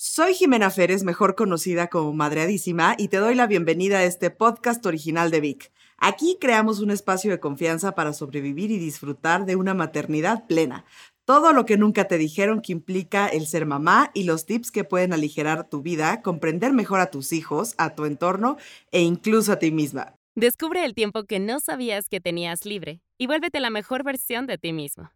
Soy Jimena Férez, mejor conocida como Madreadísima, y te doy la bienvenida a este podcast original de Vic. Aquí creamos un espacio de confianza para sobrevivir y disfrutar de una maternidad plena. Todo lo que nunca te dijeron que implica el ser mamá y los tips que pueden aligerar tu vida, comprender mejor a tus hijos, a tu entorno e incluso a ti misma. Descubre el tiempo que no sabías que tenías libre y vuélvete la mejor versión de ti mismo.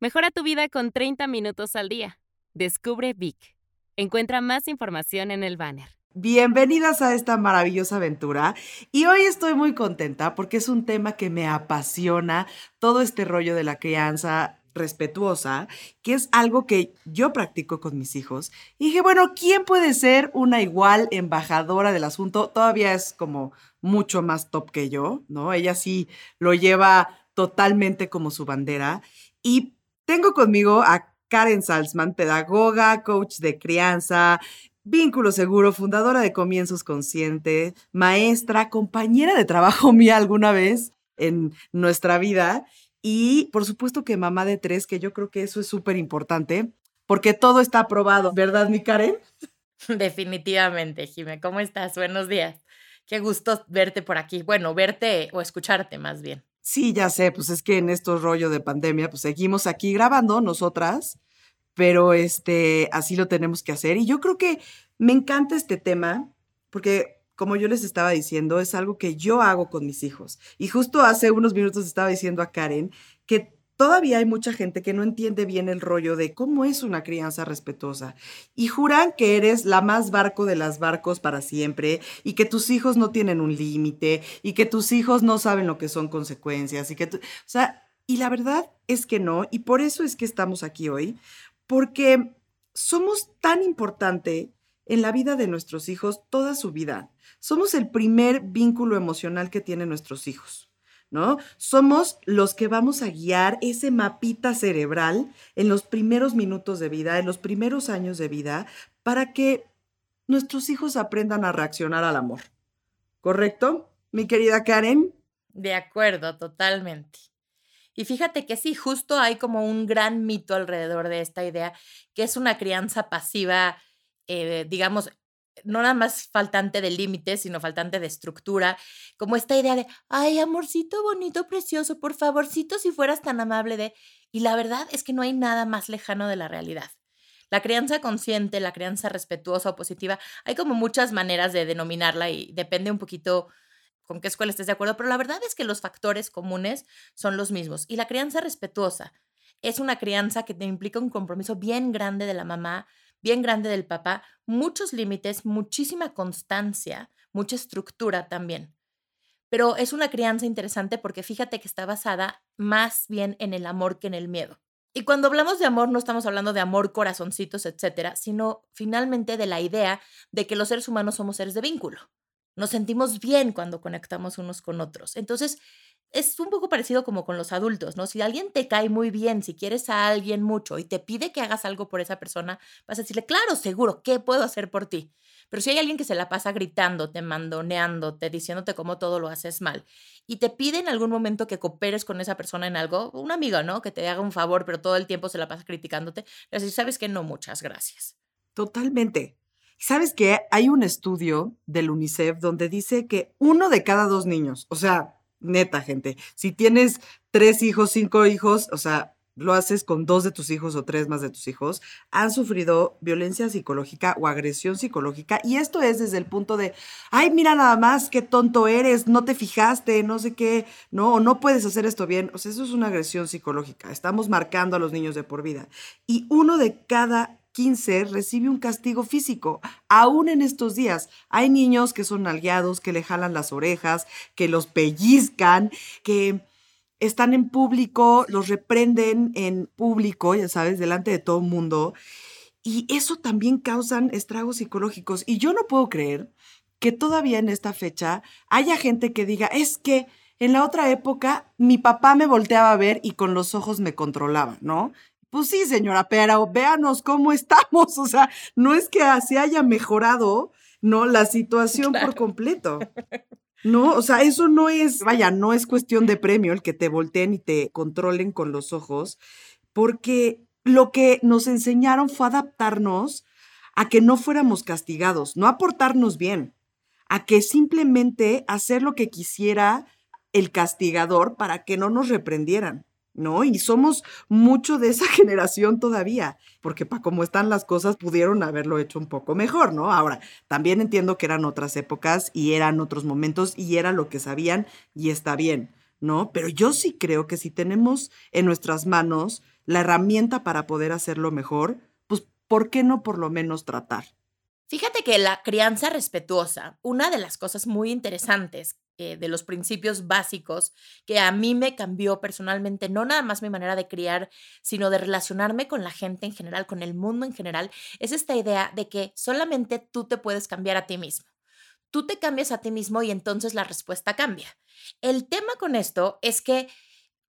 Mejora tu vida con 30 minutos al día. Descubre Vic. Encuentra más información en el banner. Bienvenidas a esta maravillosa aventura y hoy estoy muy contenta porque es un tema que me apasiona, todo este rollo de la crianza respetuosa, que es algo que yo practico con mis hijos. Y dije, bueno, ¿quién puede ser una igual embajadora del asunto? Todavía es como mucho más top que yo, ¿no? Ella sí lo lleva totalmente como su bandera. Y tengo conmigo a Karen Salzman, pedagoga, coach de crianza, vínculo seguro, fundadora de Comienzos Consciente, maestra, compañera de trabajo mía alguna vez en nuestra vida y por supuesto que mamá de tres, que yo creo que eso es súper importante porque todo está aprobado, ¿verdad, mi Karen? Definitivamente, Jime. ¿Cómo estás? Buenos días. Qué gusto verte por aquí. Bueno, verte o escucharte más bien. Sí, ya sé, pues es que en estos rollos de pandemia, pues seguimos aquí grabando nosotras, pero este, así lo tenemos que hacer. Y yo creo que me encanta este tema, porque como yo les estaba diciendo, es algo que yo hago con mis hijos. Y justo hace unos minutos estaba diciendo a Karen que todavía hay mucha gente que no entiende bien el rollo de cómo es una crianza respetuosa y juran que eres la más barco de las barcos para siempre y que tus hijos no tienen un límite y que tus hijos no saben lo que son consecuencias y que o sea, y la verdad es que no y por eso es que estamos aquí hoy porque somos tan importante en la vida de nuestros hijos toda su vida. Somos el primer vínculo emocional que tienen nuestros hijos. ¿no? Somos los que vamos a guiar ese mapita cerebral en los primeros minutos de vida, en los primeros años de vida, para que nuestros hijos aprendan a reaccionar al amor. ¿Correcto, mi querida Karen? De acuerdo, totalmente. Y fíjate que sí, justo hay como un gran mito alrededor de esta idea, que es una crianza pasiva, eh, digamos, no nada más faltante de límites, sino faltante de estructura, como esta idea de, ay, amorcito bonito, precioso, por favorcito, si fueras tan amable de... Y la verdad es que no hay nada más lejano de la realidad. La crianza consciente, la crianza respetuosa o positiva, hay como muchas maneras de denominarla y depende un poquito con qué escuela estés de acuerdo, pero la verdad es que los factores comunes son los mismos. Y la crianza respetuosa es una crianza que te implica un compromiso bien grande de la mamá bien grande del papá, muchos límites, muchísima constancia, mucha estructura también. Pero es una crianza interesante porque fíjate que está basada más bien en el amor que en el miedo. Y cuando hablamos de amor no estamos hablando de amor, corazoncitos, etcétera, sino finalmente de la idea de que los seres humanos somos seres de vínculo. Nos sentimos bien cuando conectamos unos con otros. Entonces, es un poco parecido como con los adultos, ¿no? Si alguien te cae muy bien, si quieres a alguien mucho y te pide que hagas algo por esa persona, vas a decirle, claro, seguro, ¿qué puedo hacer por ti? Pero si hay alguien que se la pasa gritándote, mandoneándote, diciéndote cómo todo lo haces mal, y te pide en algún momento que cooperes con esa persona en algo, un amigo, ¿no? Que te haga un favor, pero todo el tiempo se la pasa criticándote, le decir, ¿sabes que No, muchas gracias. Totalmente. ¿Sabes qué? Hay un estudio del UNICEF donde dice que uno de cada dos niños, o sea, neta, gente. Si tienes tres hijos, cinco hijos, o sea, lo haces con dos de tus hijos o tres más de tus hijos, han sufrido violencia psicológica o agresión psicológica. Y esto es desde el punto de, ay, mira nada más, qué tonto eres, no te fijaste, no sé qué, no, no puedes hacer esto bien. O sea, eso es una agresión psicológica. Estamos marcando a los niños de por vida. Y uno de cada 15 recibe un castigo físico. Aún en estos días hay niños que son nalgueados, que le jalan las orejas, que los pellizcan, que están en público, los reprenden en público, ya sabes, delante de todo el mundo. Y eso también causan estragos psicológicos. Y yo no puedo creer que todavía en esta fecha haya gente que diga, es que en la otra época mi papá me volteaba a ver y con los ojos me controlaba, ¿no? Pues sí, señora, pero véanos cómo estamos. O sea, no es que así haya mejorado, ¿no? La situación por completo. No, o sea, eso no es, vaya, no es cuestión de premio el que te volteen y te controlen con los ojos, porque lo que nos enseñaron fue adaptarnos a que no fuéramos castigados, no a portarnos bien, a que simplemente hacer lo que quisiera el castigador para que no nos reprendieran. ¿No? Y somos mucho de esa generación todavía, porque para cómo están las cosas pudieron haberlo hecho un poco mejor, ¿no? Ahora, también entiendo que eran otras épocas y eran otros momentos y era lo que sabían y está bien, ¿no? Pero yo sí creo que si tenemos en nuestras manos la herramienta para poder hacerlo mejor, pues, ¿por qué no por lo menos tratar? Fíjate que la crianza respetuosa, una de las cosas muy interesantes eh, de los principios básicos que a mí me cambió personalmente, no nada más mi manera de criar, sino de relacionarme con la gente en general, con el mundo en general, es esta idea de que solamente tú te puedes cambiar a ti mismo. Tú te cambias a ti mismo y entonces la respuesta cambia. El tema con esto es que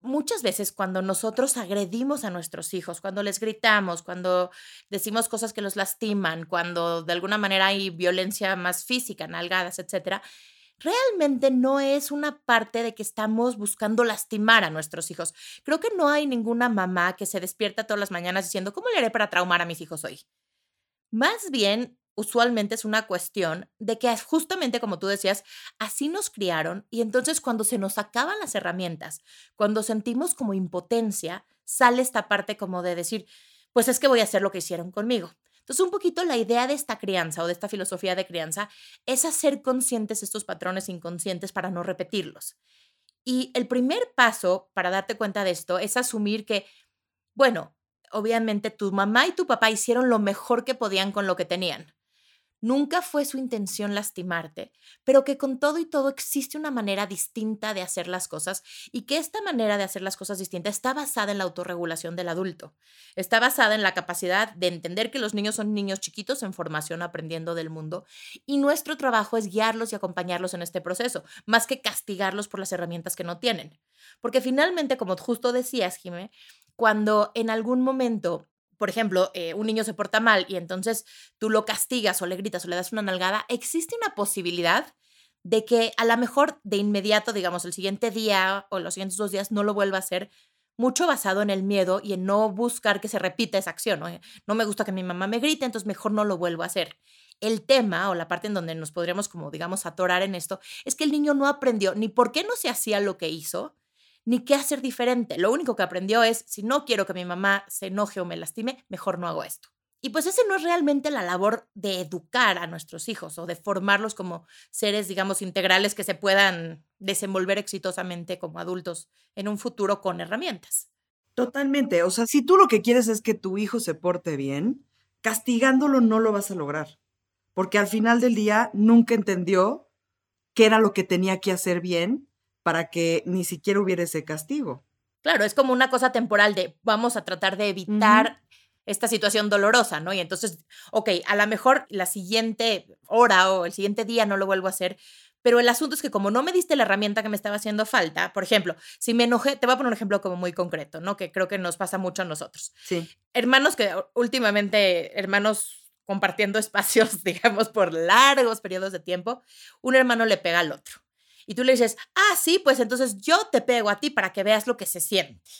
muchas veces cuando nosotros agredimos a nuestros hijos, cuando les gritamos, cuando decimos cosas que los lastiman, cuando de alguna manera hay violencia más física, nalgadas, etcétera, realmente no es una parte de que estamos buscando lastimar a nuestros hijos. Creo que no hay ninguna mamá que se despierta todas las mañanas diciendo, ¿cómo le haré para traumar a mis hijos hoy? Más bien, usualmente es una cuestión de que justamente como tú decías, así nos criaron y entonces cuando se nos acaban las herramientas, cuando sentimos como impotencia, sale esta parte como de decir, pues es que voy a hacer lo que hicieron conmigo. Entonces, un poquito la idea de esta crianza o de esta filosofía de crianza es hacer conscientes estos patrones inconscientes para no repetirlos. Y el primer paso para darte cuenta de esto es asumir que, bueno, obviamente tu mamá y tu papá hicieron lo mejor que podían con lo que tenían. Nunca fue su intención lastimarte, pero que con todo y todo existe una manera distinta de hacer las cosas y que esta manera de hacer las cosas distintas está basada en la autorregulación del adulto. Está basada en la capacidad de entender que los niños son niños chiquitos en formación aprendiendo del mundo y nuestro trabajo es guiarlos y acompañarlos en este proceso, más que castigarlos por las herramientas que no tienen. Porque finalmente, como justo decías, Jimé, cuando en algún momento por ejemplo, eh, un niño se porta mal y entonces tú lo castigas o le gritas o le das una nalgada, existe una posibilidad de que a lo mejor de inmediato, digamos, el siguiente día o los siguientes dos días no lo vuelva a hacer, mucho basado en el miedo y en no buscar que se repita esa acción. ¿no? no me gusta que mi mamá me grite, entonces mejor no lo vuelvo a hacer. El tema o la parte en donde nos podríamos como, digamos, atorar en esto es que el niño no aprendió ni por qué no se hacía lo que hizo, ni qué hacer diferente. Lo único que aprendió es, si no quiero que mi mamá se enoje o me lastime, mejor no hago esto. Y pues ese no es realmente la labor de educar a nuestros hijos o de formarlos como seres, digamos, integrales que se puedan desenvolver exitosamente como adultos en un futuro con herramientas. Totalmente. O sea, si tú lo que quieres es que tu hijo se porte bien, castigándolo no lo vas a lograr. Porque al final del día nunca entendió qué era lo que tenía que hacer bien para que ni siquiera hubiera ese castigo. Claro, es como una cosa temporal de vamos a tratar de evitar esta situación dolorosa, ¿no? Y entonces, ok, a lo mejor la siguiente hora o el siguiente día no lo vuelvo a hacer, pero el asunto es que como no me diste la herramienta que me estaba haciendo falta, por ejemplo, si me enojé, te voy a poner un ejemplo como muy concreto, ¿no? Que creo que nos pasa mucho a nosotros. Sí. Hermanos que últimamente, hermanos compartiendo espacios, digamos, por largos periodos de tiempo, un hermano le pega al otro y tú le dices, ah, sí, pues entonces yo te pego a ti para que veas lo que se siente.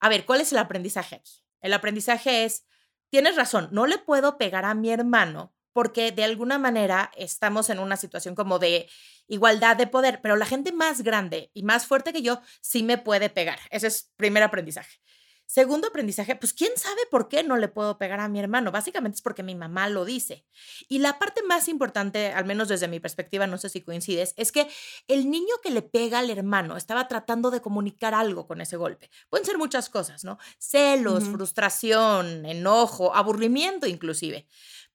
A ver, ¿cuál es el aprendizaje aquí? El aprendizaje es, tienes razón, no le puedo pegar a mi hermano porque de alguna manera estamos en una situación como de igualdad de poder, pero la gente más grande y más fuerte que yo sí me puede pegar. Ese es primer aprendizaje. Segundo aprendizaje, pues quién sabe por qué no le puedo pegar a mi hermano. Básicamente es porque mi mamá lo dice. Y la parte más importante, al menos desde mi perspectiva, no sé si coincides, es que el niño que le pega al hermano estaba tratando de comunicar algo con ese golpe. Pueden ser muchas cosas, ¿no? Celos, frustración, enojo, aburrimiento inclusive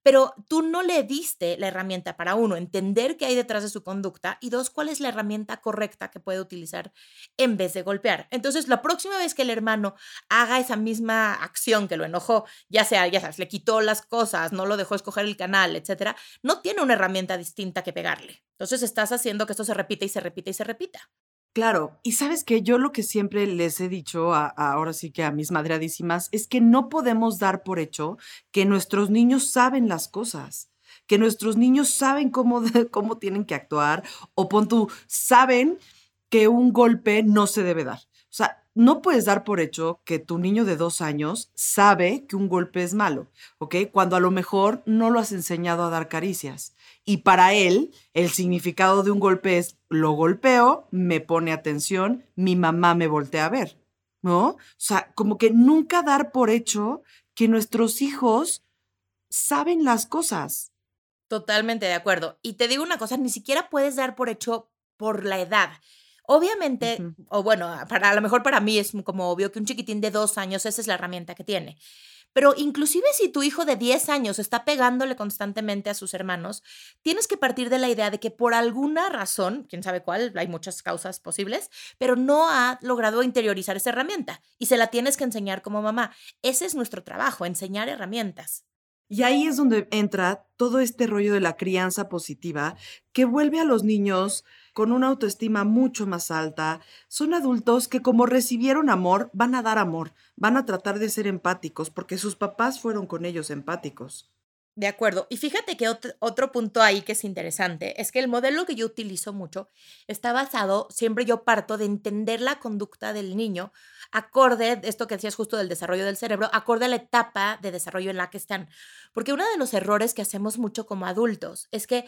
pero tú no le diste la herramienta para uno, entender qué hay detrás de su conducta y dos, cuál es la herramienta correcta que puede utilizar en vez de golpear. Entonces, la próxima vez que el hermano haga esa misma acción que lo enojó, ya sea, ya sabes, le quitó las cosas, no lo dejó escoger el canal, etcétera, no tiene una herramienta distinta que pegarle. Entonces, estás haciendo que esto se repita y se repita y se repita. Claro, y sabes que yo lo que siempre les he dicho, ahora sí que a mis madreadísimas, es que no podemos dar por hecho que nuestros niños saben las cosas, que nuestros niños saben cómo, cómo tienen que actuar, o pon tú, saben que un golpe no se debe dar. O sea, no puedes dar por hecho que tu niño de dos años sabe que un golpe es malo, ¿ok? Cuando a lo mejor no lo has enseñado a dar caricias. Y para él, el significado de un golpe es, lo golpeo, me pone atención, mi mamá me voltea a ver, ¿no? O sea, como que nunca dar por hecho que nuestros hijos saben las cosas. Totalmente de acuerdo. Y te digo una cosa, ni siquiera puedes dar por hecho por la edad. Obviamente, o bueno, para, a lo mejor para mí es como obvio que un chiquitín de dos años, esa es la herramienta que tiene. Pero inclusive si tu hijo de 10 años está pegándole constantemente a sus hermanos, tienes que partir de la idea de que por alguna razón, quién sabe cuál, hay muchas causas posibles, pero no ha logrado interiorizar esa herramienta y se la tienes que enseñar como mamá. Ese es nuestro trabajo, enseñar herramientas. Y ahí es donde entra todo este rollo de la crianza positiva que vuelve a los niños con una autoestima mucho más alta, son adultos que como recibieron amor, van a dar amor, van a tratar de ser empáticos, porque sus papás fueron con ellos empáticos. De acuerdo. Y fíjate que otro, punto ahí que es interesante es que el modelo que yo utilizo mucho está basado, siempre yo parto de entender la conducta del niño acorde, esto que decías justo del desarrollo del cerebro, acorde a la etapa de desarrollo en la que están. Porque uno de los errores que hacemos mucho como adultos es que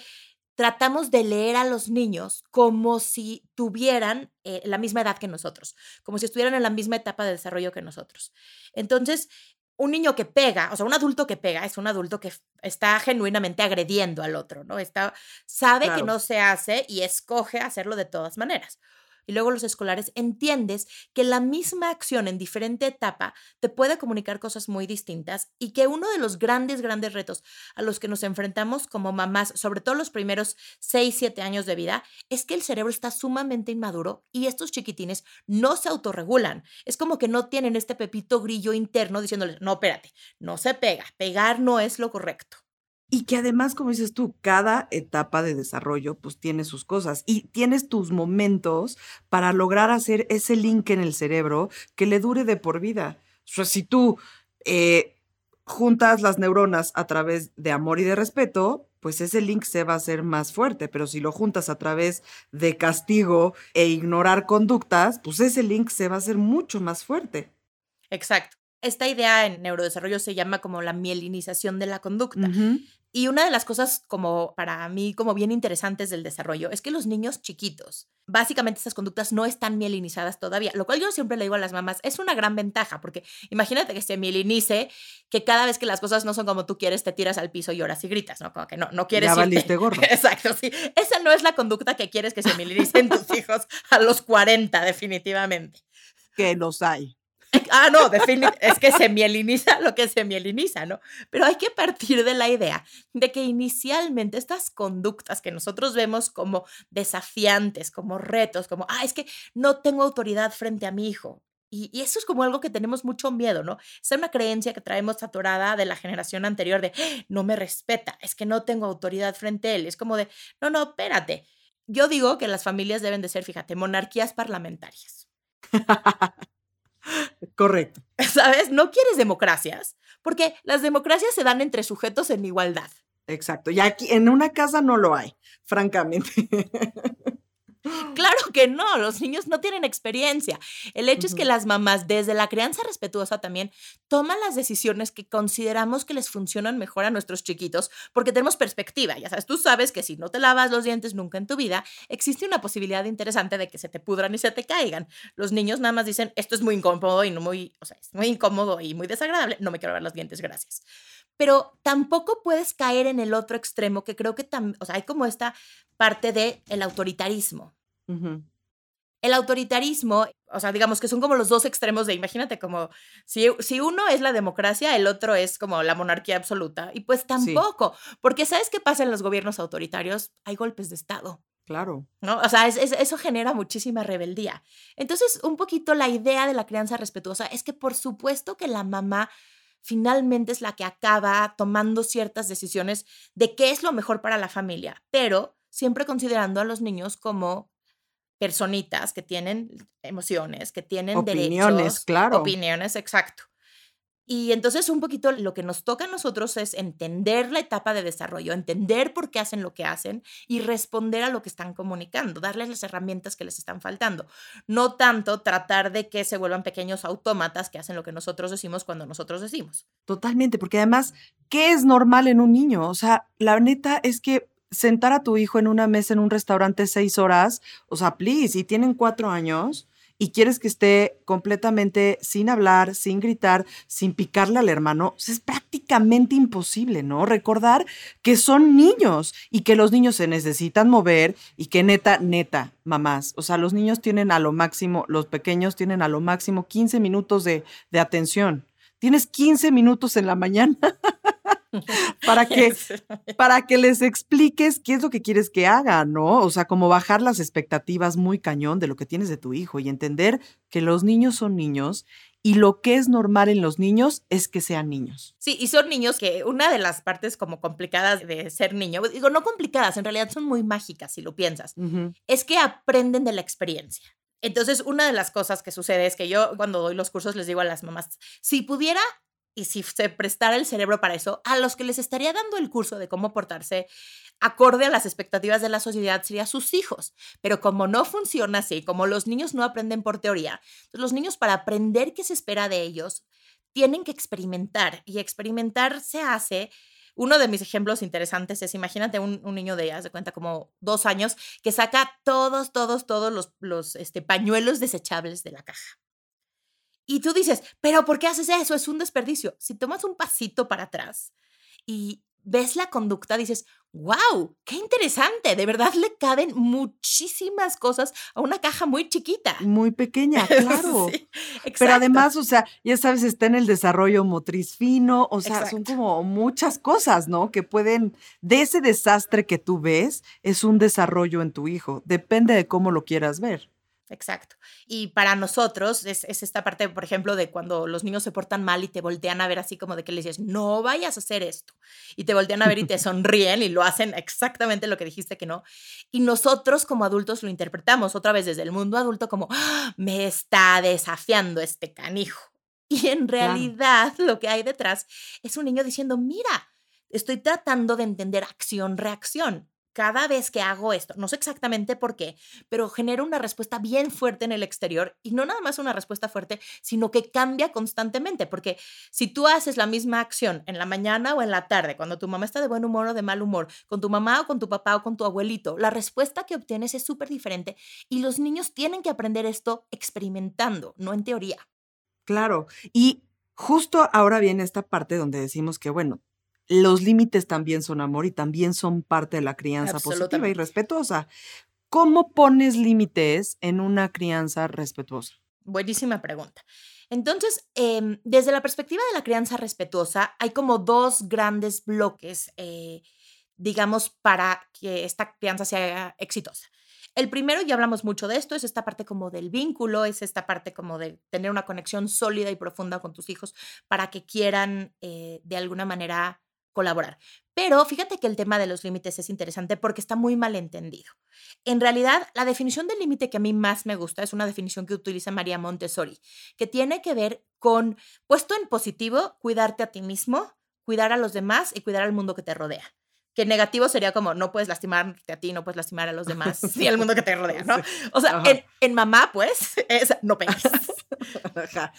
tratamos de leer a los niños como si tuvieran eh, la misma edad que nosotros, como si estuvieran en la misma etapa de desarrollo que nosotros. Entonces, un niño que pega, o sea, un adulto que pega, es un adulto que está genuinamente agrediendo al otro, ¿no? Está, sabe que no se hace y escoge hacerlo de todas maneras y luego los escolares, entiendes que la misma acción en diferente etapa te puede comunicar cosas muy distintas y que uno de los grandes, grandes retos a los que nos enfrentamos como mamás, sobre todo los primeros 6, 7 años de vida, es que el cerebro está sumamente inmaduro y estos chiquitines no se autorregulan. Es como que no tienen este pepito grillo interno diciéndoles, no, espérate, no se pega, pegar no es lo correcto. Y que además, como dices tú, cada etapa de desarrollo pues tiene sus cosas y tienes tus momentos para lograr hacer ese link en el cerebro que le dure de por vida. O sea, si tú eh, juntas las neuronas a través de amor y de respeto, pues ese link se va a hacer más fuerte, pero si lo juntas a través de castigo e ignorar conductas, pues ese link se va a hacer mucho más fuerte. Exacto. Esta idea en neurodesarrollo se llama como la mielinización de la conducta. Y una de las cosas como para mí como bien interesantes del desarrollo es que los niños chiquitos, básicamente esas conductas no están mielinizadas todavía, lo cual yo siempre le digo a las mamás, es una gran ventaja, porque imagínate que se mielinice, que cada vez que las cosas no son como tú quieres, te tiras al piso, lloras y gritas, ¿no? Como que no, no quieres... Ya valiste gorro. Exacto, sí. Esa no es la conducta que quieres que se mielinicen tus hijos a los 40, definitivamente. Que los hay. Ah, no, es que se mieliniza lo que se mieliniza, ¿no? Pero hay que partir de la idea de que inicialmente estas conductas que nosotros vemos como desafiantes, como retos, como, ah, es que no tengo autoridad frente a mi hijo. Y, eso es como algo que tenemos mucho miedo, ¿no? Es una creencia que traemos atorada de la generación anterior de, ¡Ah! no me respeta, es que no tengo autoridad frente a él. Es como de, no, no, espérate. Yo digo que las familias deben de ser, fíjate, monarquías parlamentarias. Correcto. ¿Sabes? No quieres democracias, porque las democracias se dan entre sujetos en igualdad. Exacto. Y aquí en una casa no lo hay, francamente. Claro que no, los niños no tienen experiencia. El hecho es que las mamás, desde la crianza respetuosa también, toman las decisiones que consideramos que les funcionan mejor a nuestros chiquitos porque tenemos perspectiva. Ya sabes, tú sabes que si no te lavas los dientes nunca en tu vida, existe una posibilidad interesante de que se te pudran y se te caigan. Los niños nada más dicen, esto es muy incómodo y no muy, o sea, es muy incómodo y muy desagradable, no me quiero lavar los dientes, gracias pero tampoco puedes caer en el otro extremo, que creo que o sea, hay como esta parte del el autoritarismo. El autoritarismo, o sea, digamos que son como los dos extremos de, imagínate, como si, si uno es la democracia, el otro es como la monarquía absoluta. Y pues tampoco, porque ¿sabes qué pasa en los gobiernos autoritarios? Hay golpes de Estado. Claro. ¿No? O sea, eso genera muchísima rebeldía. Entonces, un poquito la idea de la crianza respetuosa es que por supuesto que la mamá finalmente es la que acaba tomando ciertas decisiones de qué es lo mejor para la familia, pero siempre considerando a los niños como personitas que tienen emociones, que tienen opiniones, derechos, claro. opiniones, exacto. Y entonces un poquito lo que nos toca a nosotros es entender la etapa de desarrollo, entender por qué hacen lo que hacen y responder a lo que están comunicando, darles las herramientas que les están faltando. No tanto tratar de que se vuelvan pequeños autómatas que hacen lo que nosotros decimos cuando nosotros decimos. Totalmente, porque además, ¿qué es normal en un niño? O sea, la neta es que sentar a tu hijo en una mesa en un restaurante seis horas, o sea, please, y tienen cuatro años y quieres que esté completamente sin hablar, sin gritar, sin picarle al hermano, es prácticamente imposible, ¿no? Recordar que son niños y que los niños se necesitan mover y que neta, neta, mamás, o sea, los niños tienen a lo máximo, los pequeños tienen a lo máximo 15 minutos de, de atención. Tienes 15 minutos en la mañana para que, para que les expliques qué es lo que quieres que haga, ¿no? O sea, como bajar las expectativas muy cañón de lo que tienes de tu hijo y entender que los niños son niños y lo que es normal en los niños es que sean niños. Sí, y son niños que una de las partes como complicadas de ser niño, digo, no complicadas, en realidad son muy mágicas si lo piensas, es que aprenden de la experiencia. Entonces, una de las cosas que sucede es que yo cuando doy los cursos les digo a las mamás, si pudiera y si se prestara el cerebro para eso, a los que les estaría dando el curso de cómo portarse acorde a las expectativas de la sociedad sería sus hijos. Pero como no funciona así, como los niños no aprenden por teoría, los niños para aprender qué se espera de ellos, tienen que experimentar y experimentar se hace uno de mis ejemplos interesantes es, imagínate un, niño de, haz de cuenta, como dos años, que saca todos, todos, todos los, los este, pañuelos desechables de la caja. Y tú dices, pero ¿por qué haces eso? Es un desperdicio. Si tomas un pasito para atrás y ves la conducta, dices, wow, qué interesante. De verdad le caben muchísimas cosas a una caja muy chiquita. Muy pequeña, claro. pero además, o sea, ya sabes, está en el desarrollo motriz fino, o sea, son como muchas cosas, ¿no? Que pueden, de ese desastre que tú ves, es un desarrollo en tu hijo. Depende de cómo lo quieras ver. Exacto. Y para nosotros es, esta parte, por ejemplo, de cuando los niños se portan mal y te voltean a ver así como de que les dices, no vayas a hacer esto. Y te voltean a ver y te sonríen y lo hacen exactamente lo que dijiste que no. Y nosotros como adultos lo interpretamos otra vez desde el mundo adulto como, ¡Ah! me está desafiando este canijo. Y en realidad lo que hay detrás es un niño diciendo, mira, estoy tratando de entender acción-reacción cada vez que hago esto, no sé exactamente por qué, pero genera una respuesta bien fuerte en el exterior y no nada más una respuesta fuerte, sino que cambia constantemente, porque si tú haces la misma acción en la mañana o en la tarde, cuando tu mamá está de buen humor o de mal humor, con tu mamá o con tu papá o con tu abuelito, la respuesta que obtienes es súper diferente y los niños tienen que aprender esto experimentando, no en teoría. Claro, y justo ahora viene esta parte donde decimos que, bueno, los límites también son amor y también son parte de la crianza positiva y respetuosa. ¿Cómo pones límites en una crianza respetuosa? Buenísima pregunta. Entonces, em, desde la perspectiva de la crianza respetuosa, hay como dos grandes bloques, eh, digamos, para que esta crianza sea exitosa. El primero, ya hablamos mucho de esto, es esta parte como del vínculo, es esta parte como de tener una conexión sólida y profunda con tus hijos para que quieran eh, de alguna manera colaborar. Pero fíjate que el tema de los límites es interesante porque está muy mal entendido. En realidad, la definición del límite que a mí más me gusta es una definición que utiliza María Montessori, que tiene que ver con, puesto en positivo, cuidarte a ti mismo, cuidar a los demás y cuidar al mundo que te rodea. Que negativo sería como, no puedes lastimarte a ti, no puedes lastimar a los demás y al mundo que te rodea, ¿no? O sea, en, mamá, pues, es no pegas.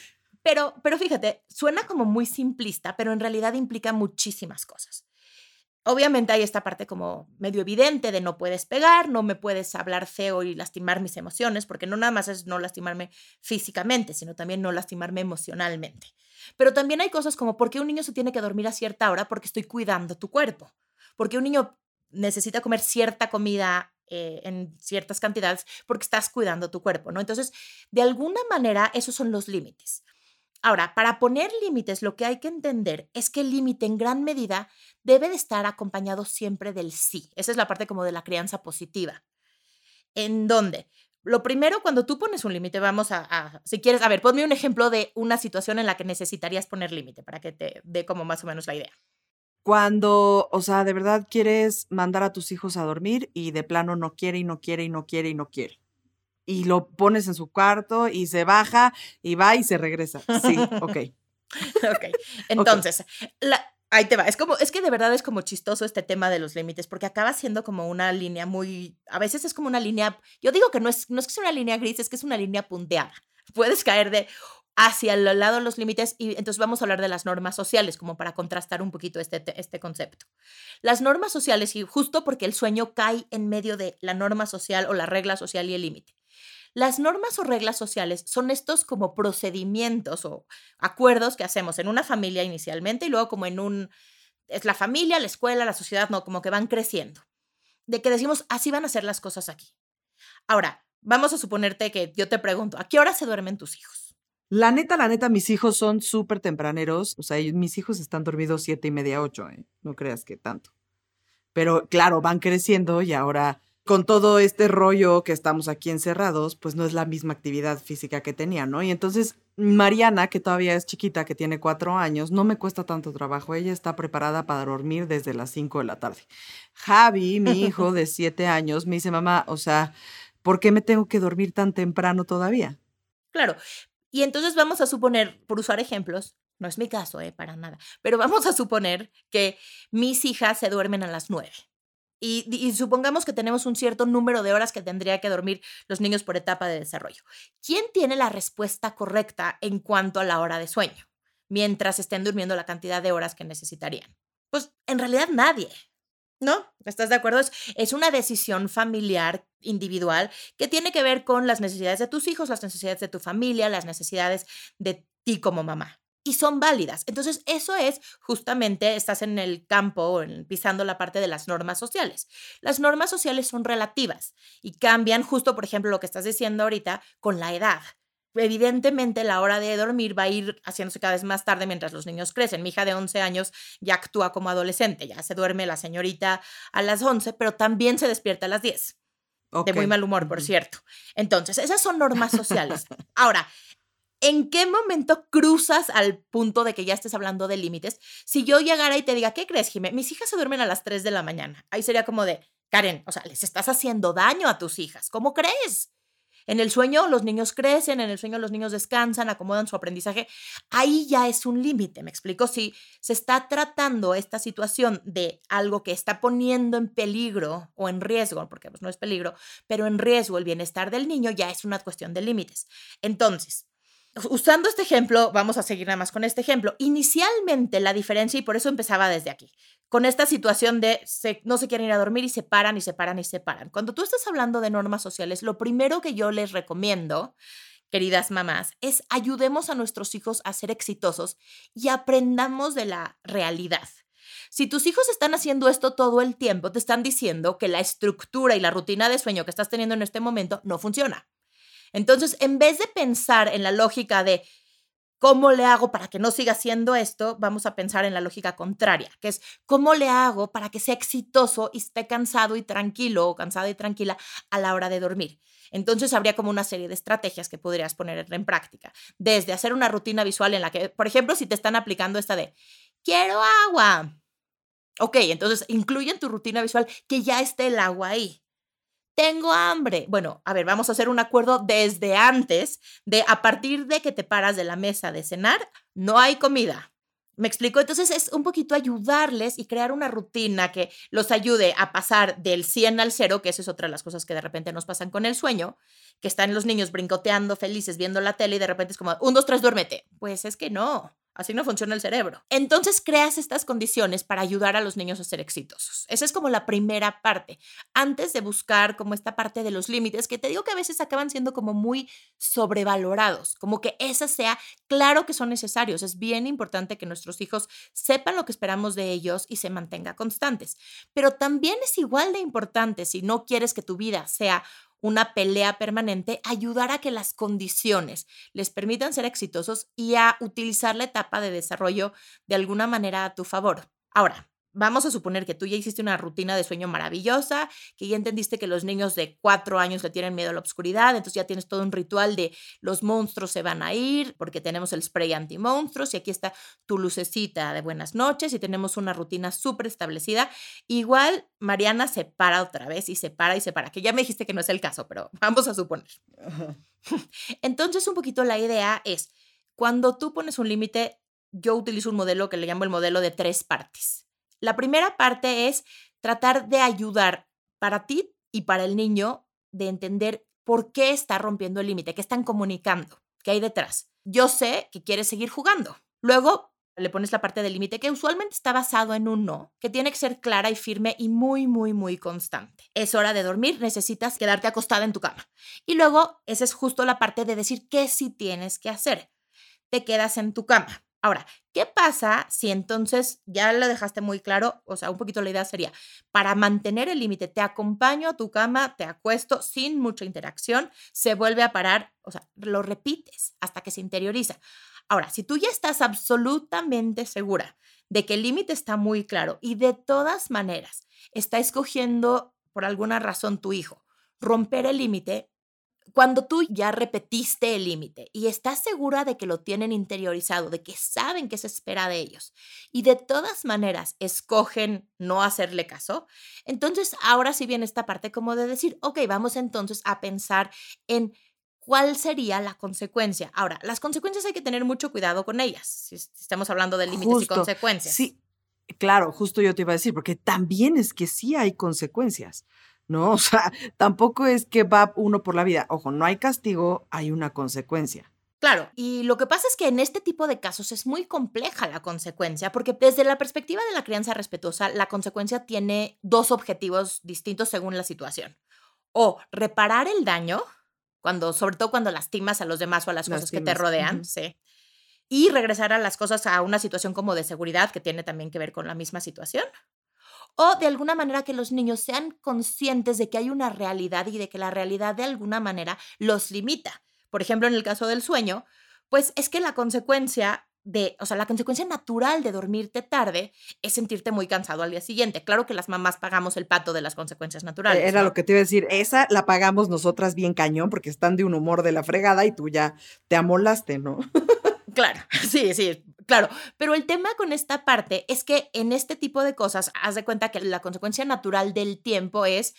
Pero, pero fíjate, suena como muy simplista, pero en realidad implica muchísimas cosas. Obviamente hay esta parte como medio evidente de no puedes pegar, no me puedes hablar feo y lastimar mis emociones, porque no nada más es no lastimarme físicamente, sino también no lastimarme emocionalmente. Pero también hay cosas como por qué un niño se tiene que dormir a cierta hora porque estoy cuidando tu cuerpo, porque un niño necesita comer cierta comida eh, en ciertas cantidades porque estás cuidando tu cuerpo, ¿no? Entonces, de alguna manera, esos son los límites. Ahora, para poner límites, lo que hay que entender es que el límite en gran medida debe de estar acompañado siempre del sí. Esa es la parte como de la crianza positiva. ¿En dónde? Lo primero, cuando tú pones un límite, vamos a, si quieres, a ver, ponme un ejemplo de una situación en la que necesitarías poner límite para que te dé como más o menos la idea. Cuando, o sea, de verdad quieres mandar a tus hijos a dormir y de plano no quiere y no quiere y no quiere y no quiere y lo pones en su cuarto y se baja y va y se regresa. Sí, ok. ok, entonces, la, ahí te va. Es como, es que de verdad es como chistoso este tema de los límites, porque acaba siendo como una línea muy, a veces es como una línea, yo digo que no es, no es que sea una línea gris, es que es una línea punteada. Puedes caer de hacia el lado de los límites y entonces vamos a hablar de las normas sociales, como para contrastar un poquito este, este concepto. Las normas sociales, y justo porque el sueño cae en medio de la norma social o la regla social y el límite. Las normas o reglas sociales son estos como procedimientos o acuerdos que hacemos en una familia inicialmente y luego como en un, es la familia, la escuela, la sociedad, no, como que van creciendo. De que decimos, así van a ser las cosas aquí. Ahora, vamos a suponerte que yo te pregunto, ¿a qué hora se duermen tus hijos? La neta, la neta, mis hijos son súper tempraneros. O sea, mis hijos están dormidos siete y media, ocho, ¿eh? No creas que tanto. Pero claro, van creciendo y ahora con todo este rollo que estamos aquí encerrados, pues no es la misma actividad física que tenía, ¿no? Y entonces Mariana, que todavía es chiquita, que tiene cuatro años, no me cuesta tanto trabajo. Ella está preparada para dormir desde las cinco de la tarde. Javi, mi hijo de siete años, me dice, mamá, o sea, ¿por qué me tengo que dormir tan temprano todavía? Claro. Y entonces vamos a suponer, por usar ejemplos, no es mi caso, eh, para nada, pero vamos a suponer que mis hijas se duermen a las nueve. Y, supongamos que tenemos un cierto número de horas que tendría que dormir los niños por etapa de desarrollo. ¿Quién tiene la respuesta correcta en cuanto a la hora de sueño? Mientras estén durmiendo la cantidad de horas que necesitarían. Pues en realidad nadie. ¿No? ¿Estás de acuerdo? Es, es una decisión familiar, individual, que tiene que ver con las necesidades de tus hijos, las necesidades de tu familia, las necesidades de ti como mamá y son válidas. Entonces, eso es justamente, estás en el campo, pisando la parte de las normas sociales. Las normas sociales son relativas y cambian justo, por ejemplo, lo que estás diciendo ahorita con la edad. Evidentemente, la hora de dormir va a ir haciéndose cada vez más tarde mientras los niños crecen. Mi hija de 11 años ya actúa como adolescente, ya se duerme la señorita a las 11, pero también se despierta a las 10. De muy mal humor, por cierto. Entonces, esas son normas sociales. Ahora, ¿En qué momento cruzas al punto de que ya estés hablando de límites? Si yo llegara y te diga, ¿qué crees, Jimé? Mis hijas se duermen a las 3 de la mañana. Ahí sería como de, Karen, o sea, les estás haciendo daño a tus hijas. ¿Cómo crees? En el sueño los niños crecen, en el sueño los niños descansan, acomodan su aprendizaje. Ahí ya es un límite, me explico. Si se está tratando esta situación de algo que está poniendo en peligro o en riesgo, porque pues, no es peligro, pero en riesgo el bienestar del niño, ya es una cuestión de límites. Entonces, usando este ejemplo, vamos a seguir nada más con este ejemplo. Inicialmente la diferencia, y por eso empezaba desde aquí, con esta situación de no se quieren ir a dormir y se paran y se paran y se paran. Cuando tú estás hablando de normas sociales, lo primero que yo les recomiendo, queridas mamás, es ayudemos a nuestros hijos a ser exitosos y aprendamos de la realidad. Si tus hijos están haciendo esto todo el tiempo, te están diciendo que la estructura y la rutina de sueño que estás teniendo en este momento no funciona. Entonces, en vez de pensar en la lógica de cómo le hago para que no siga haciendo esto, vamos a pensar en la lógica contraria, que es cómo le hago para que sea exitoso y esté cansado y tranquilo o cansada y tranquila a la hora de dormir. Entonces habría como una serie de estrategias que podrías poner en práctica, desde hacer una rutina visual en la que, por ejemplo, si te están aplicando esta de, quiero agua. Ok, entonces incluye en tu rutina visual que ya esté el agua ahí tengo hambre. Bueno, a ver, vamos a hacer un acuerdo desde antes de a partir de que te paras de la mesa de cenar, no hay comida. ¿Me explico? Entonces es un poquito ayudarles y crear una rutina que los ayude a pasar del 100 al 0, que esa es otra de las cosas que de repente nos pasan con el sueño, que están los niños brincoteando felices viendo la tele y de repente es como, un, dos, tres, duérmete. Pues es que no. Así no funciona el cerebro. Entonces creas estas condiciones para ayudar a los niños a ser exitosos. Esa es como la primera parte. Antes de buscar como esta parte de los límites, que te digo que a veces acaban siendo como muy sobrevalorados, como que esa sea, claro que son necesarios. Es bien importante que nuestros hijos sepan lo que esperamos de ellos y se mantenga constantes. Pero también es igual de importante si no quieres que tu vida sea una pelea permanente, ayudar a que las condiciones les permitan ser exitosos y a utilizar la etapa de desarrollo de alguna manera a tu favor. Ahora, vamos a suponer que tú ya hiciste una rutina de sueño maravillosa, que ya entendiste que los niños de cuatro años le tienen miedo a la oscuridad, entonces ya tienes todo un ritual de los monstruos se van a ir, porque tenemos el spray anti-monstruos y aquí está tu lucecita de buenas noches y tenemos una rutina súper establecida. Igual Mariana se para otra vez y se para y se para, que ya me dijiste que no es el caso, pero vamos a suponer. Entonces un poquito la idea es, cuando tú pones un límite, yo utilizo un modelo que le llamo el modelo de tres partes. La primera parte es tratar de ayudar para ti y para el niño de entender por qué está rompiendo el límite, qué están comunicando, qué hay detrás. Yo sé que quieres seguir jugando. Luego le pones la parte del límite que usualmente está basado en un no, que tiene que ser clara y firme y muy, muy, muy constante. Es hora de dormir, necesitas quedarte acostada en tu cama. Y luego, esa es justo la parte de decir qué sí tienes que hacer. Te quedas en tu cama. Ahora, ¿qué pasa si entonces ya lo dejaste muy claro? O sea, un poquito la idea sería, para mantener el límite, te acompaño a tu cama, te acuesto sin mucha interacción, se vuelve a parar, o sea, lo repites hasta que se interioriza. Ahora, si tú ya estás absolutamente segura de que el límite está muy claro y de todas maneras está escogiendo por alguna razón tu hijo romper el límite, cuando tú ya repetiste el límite y estás segura de que lo tienen interiorizado, de que saben qué se espera de ellos y de todas maneras escogen no hacerle caso, entonces ahora sí viene esta parte como de decir, ok, vamos entonces a pensar en cuál sería la consecuencia. Ahora, las consecuencias hay que tener mucho cuidado con ellas, si estamos hablando de límites y consecuencias. Sí, claro, justo yo te iba a decir, porque también es que sí hay consecuencias. ¿No? O sea, tampoco es que va uno por la vida. Ojo, no hay castigo, hay una consecuencia. Claro, y lo que pasa es que en este tipo de casos es muy compleja la consecuencia, porque desde la perspectiva de la crianza respetuosa, la consecuencia tiene dos objetivos distintos según la situación. O reparar el daño, cuando, sobre todo cuando lastimas a los demás o a las cosas que te rodean, sí. Y regresar a las cosas a una situación como de seguridad, que tiene también que ver con la misma situación o de alguna manera que los niños sean conscientes de que hay una realidad y de que la realidad de alguna manera los limita. Por ejemplo, en el caso del sueño, pues es que la consecuencia de, o sea, la consecuencia natural de dormirte tarde es sentirte muy cansado al día siguiente. Claro que las mamás pagamos el pato de las consecuencias naturales. Era lo que te iba a decir, esa la pagamos nosotras bien cañón porque están de un humor de la fregada y tú ya te amolaste, ¿no? Claro, sí, sí, claro. Pero el tema con esta parte es que en este tipo de cosas, haz de cuenta que la consecuencia natural del tiempo es,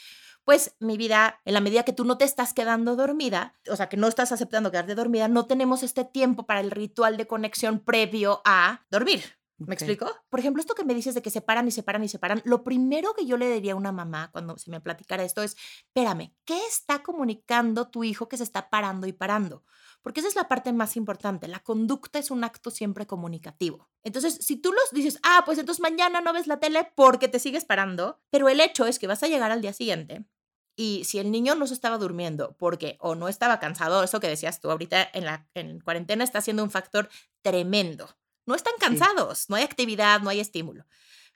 pues mi vida, en la medida que tú no te estás quedando dormida, o sea, que no estás aceptando quedarte dormida, no tenemos este tiempo para el ritual de conexión previo a dormir. ¿Me explico? Por ejemplo, esto que me dices de que se paran y se paran y se paran, lo primero que yo le diría a una mamá cuando se me platicara esto es, espérame, ¿qué está comunicando tu hijo que se está parando y parando? Porque esa es la parte más importante. La conducta es un acto siempre comunicativo. Entonces, si tú los dices, ah, pues entonces mañana no ves la tele porque te sigues parando, pero el hecho es que vas a llegar al día siguiente y si el niño no se estaba durmiendo porque o no estaba cansado, eso que decías tú ahorita en la en cuarentena está siendo un factor tremendo. No están cansados, no hay actividad, no hay estímulo.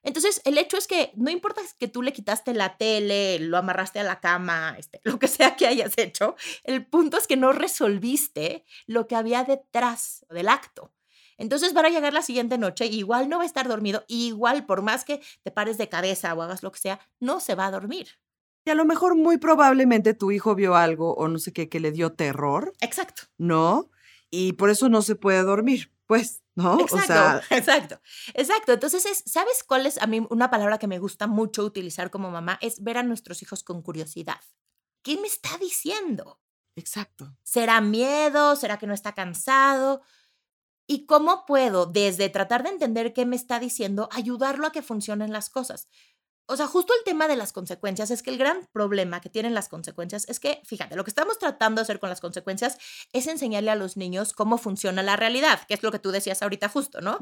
Entonces, el hecho es que no importa que tú le quitaste la tele, lo amarraste a la cama, este, lo que sea que hayas hecho, el punto es que no resolviste lo que había detrás del acto. Entonces van a llegar la siguiente noche, igual no va a estar dormido, igual por más que te pares de cabeza o hagas lo que sea, no se va a dormir. Y a lo mejor muy probablemente tu hijo vio algo o no sé qué que le dio terror. Exacto. ¿No? Y por eso no se puede dormir. Pues ¿no? Exacto, exacto, exacto. Entonces, ¿sabes cuál es a mí una palabra que me gusta mucho utilizar como mamá? Es ver a nuestros hijos con curiosidad. ¿Qué me está diciendo? Exacto. ¿Será miedo? ¿Será que no está cansado? ¿Y cómo puedo, desde tratar de entender qué me está diciendo, ayudarlo a que funcionen las cosas? O sea, justo el tema de las consecuencias es que el gran problema que tienen las consecuencias es que, fíjate, lo que estamos tratando de hacer con las consecuencias es enseñarle a los niños cómo funciona la realidad, que es lo que tú decías ahorita justo, ¿no?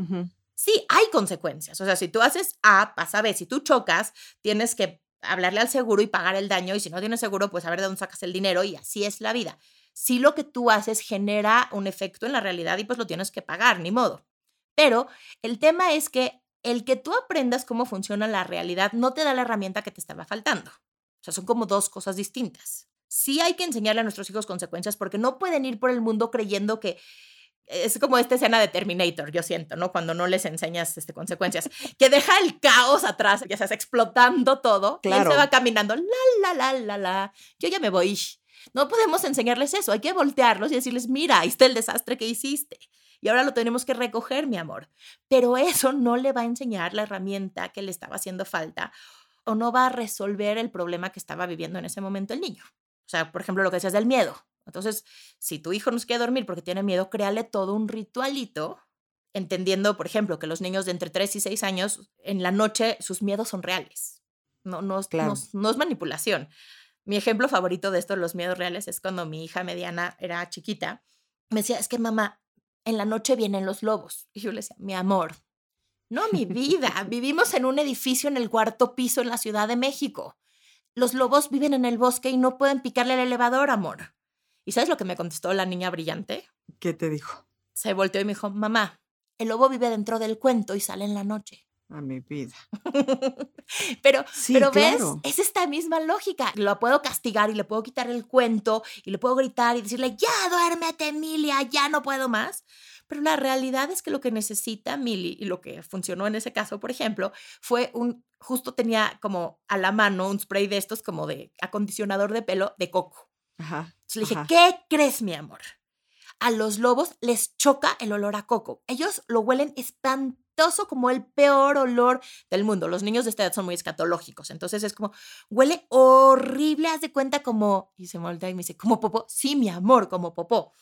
Sí, hay consecuencias. O sea, si tú haces A, pasa B. Si tú chocas, tienes que hablarle al seguro y pagar el daño. Y si no tienes seguro, pues a ver de dónde sacas el dinero. Y así es la vida. Si lo que tú haces genera un efecto en la realidad y pues lo tienes que pagar, ni modo. Pero el tema es que el que tú aprendas cómo funciona la realidad no te da la herramienta que te estaba faltando. O sea, son como dos cosas distintas. Sí hay que enseñarle a nuestros hijos consecuencias porque no pueden ir por el mundo creyendo que es como esta escena de Terminator, yo siento, ¿no? Cuando no les enseñas este, consecuencias, que deja el caos atrás, ya estás explotando todo, claro. y él se va caminando, la, la, la, la, la, yo ya me voy. No podemos enseñarles eso, hay que voltearlos y decirles, mira, ahí está el desastre que hiciste y ahora lo tenemos que recoger, mi amor. Pero eso no le va a enseñar la herramienta que le estaba haciendo falta o no va a resolver el problema que estaba viviendo en ese momento el niño. O sea, por ejemplo, lo que decías del miedo. Entonces, si tu hijo no quiere dormir porque tiene miedo, créale todo un ritualito entendiendo, por ejemplo, que los niños de entre 3 y 6 años, en la noche sus miedos son reales. No, no, no, no es manipulación. Mi ejemplo favorito de esto, los miedos reales, es cuando mi hija mediana era chiquita. Me decía, es que mamá, en la noche vienen los lobos. Y yo le decía, mi amor, no, mi vida, vivimos en un edificio en el cuarto piso en la Ciudad de México. Los lobos viven en el bosque y no pueden picarle el elevador, amor. ¿Y sabes lo que me contestó la niña brillante? ¿Qué te dijo? Se volteó y me dijo, mamá, el lobo vive dentro del cuento y sale en la noche. A mi vida. pero, pero ves, es esta misma lógica. Lo puedo castigar y le puedo quitar el cuento y le puedo gritar y decirle, ya duérmete, Emilia, ya no puedo más. Pero la realidad es que lo que necesita Milly y lo que funcionó en ese caso, por ejemplo, fue un, justo tenía como a la mano un spray de estos como de acondicionador de pelo de coco. Ajá. Entonces le dije, ¿qué crees, mi amor? A los lobos les choca el olor a coco. Ellos lo huelen espantoso como el peor olor del mundo. Los niños de esta edad son muy escatológicos. Entonces es como, huele horrible, haz de cuenta como, y se voltea y me dice, ¿como popó? Sí, mi amor, como popó.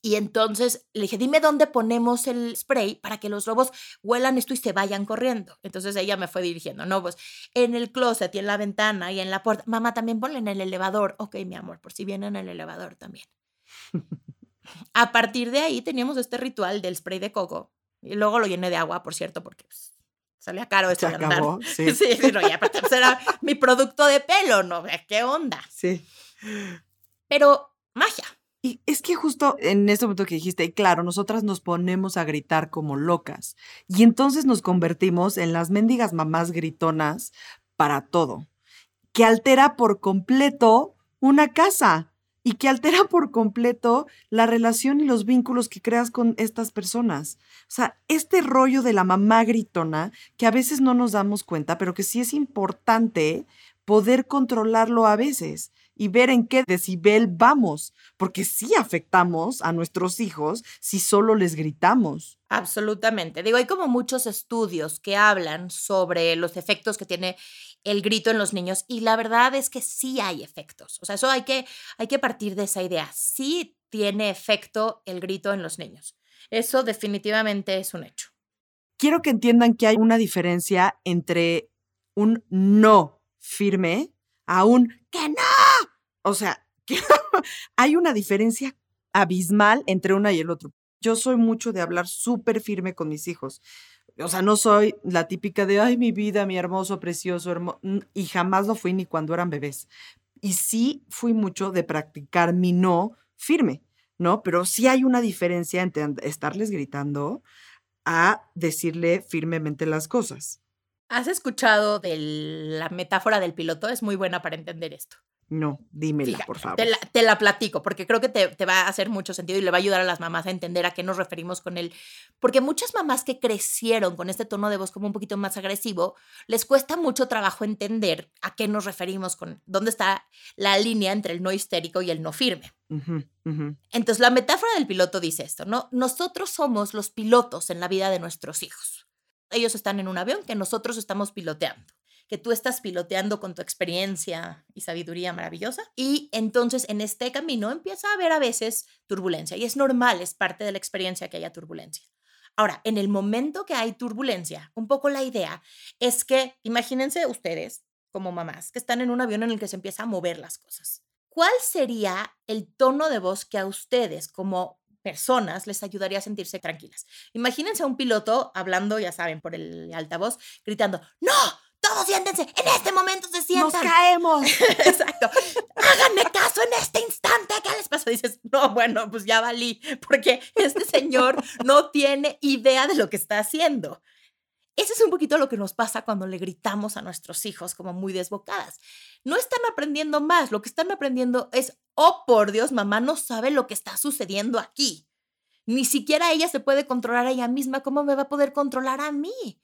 Y entonces le dije, dime dónde ponemos el spray para que los lobos huelan esto y se vayan corriendo. Entonces ella me fue dirigiendo, no, pues en el closet y en la ventana y en la puerta. Mamá, también ponle en el elevador. Ok, mi amor, por si vienen en el elevador también. A partir de ahí teníamos este ritual del spray de coco. Y luego lo llené de agua, por cierto, porque pues, salía caro esto Se acabó, sí. sí, pero ya, pues, era mi producto de pelo, ¿no? ¿Qué onda? Sí. Pero magia. Y es que justo en este momento que dijiste, claro, nosotras nos ponemos a gritar como locas y entonces nos convertimos en las mendigas mamás gritonas para todo, que altera por completo una casa y que altera por completo la relación y los vínculos que creas con estas personas. O sea, este rollo de la mamá gritona, que a veces no nos damos cuenta, pero que sí es importante poder controlarlo a veces y ver en qué decibel vamos, porque sí afectamos a nuestros hijos si solo les gritamos. Absolutamente. Digo, hay como muchos estudios que hablan sobre los efectos que tiene el grito en los niños y la verdad es que sí hay efectos. O sea, eso hay que, hay que partir de esa idea. Sí tiene efecto el grito en los niños. Eso definitivamente es un hecho. Quiero que entiendan que hay una diferencia entre un no firme a un que no o sea, hay una diferencia abismal entre una y el otro. Yo soy mucho de hablar súper firme con mis hijos. O sea, no soy la típica de, ay, mi vida, mi hermoso, precioso, hermoso. Y jamás lo fui ni cuando eran bebés. Y sí fui mucho de practicar mi no firme, ¿no? Pero sí hay una diferencia entre estarles gritando a decirle firmemente las cosas. ¿Has escuchado de la metáfora del piloto? Es muy buena para entender esto. No, dímela, por favor. Te la, platico, porque creo que te, va a hacer mucho sentido y le va a ayudar a las mamás a entender a qué nos referimos con él. Porque muchas mamás que crecieron con este tono de voz como un poquito más agresivo, les cuesta mucho trabajo entender a qué nos referimos con dónde está la línea entre el no histérico y el no firme. Entonces, la metáfora del piloto dice esto, ¿no? Nosotros somos los pilotos en la vida de nuestros hijos. Ellos están en un avión que nosotros estamos piloteando que tú estás piloteando con tu experiencia y sabiduría maravillosa. Y entonces en este camino empieza a haber a veces turbulencia y es normal, es parte de la experiencia que haya turbulencia. Ahora, en el momento que hay turbulencia, un poco la idea es que imagínense ustedes como mamás que están en un avión en el que se empieza a mover las cosas. ¿Cuál sería el tono de voz que a ustedes como personas les ayudaría a sentirse tranquilas? Imagínense a un piloto hablando, ya saben, por el altavoz, gritando, no, todos siéntense, en este momento se sientan. Nos caemos. Exacto. Háganme caso en este instante. ¿Qué les pasa? Dices, no, bueno, pues ya valí, porque este señor no tiene idea de lo que está haciendo. Ese es un poquito lo que nos pasa cuando le gritamos a nuestros hijos como muy desbocadas. No están aprendiendo más, lo que están aprendiendo es, oh por Dios, mamá no sabe lo que está sucediendo aquí. Ni siquiera ella se puede controlar a ella misma, ¿cómo me va a poder controlar a mí?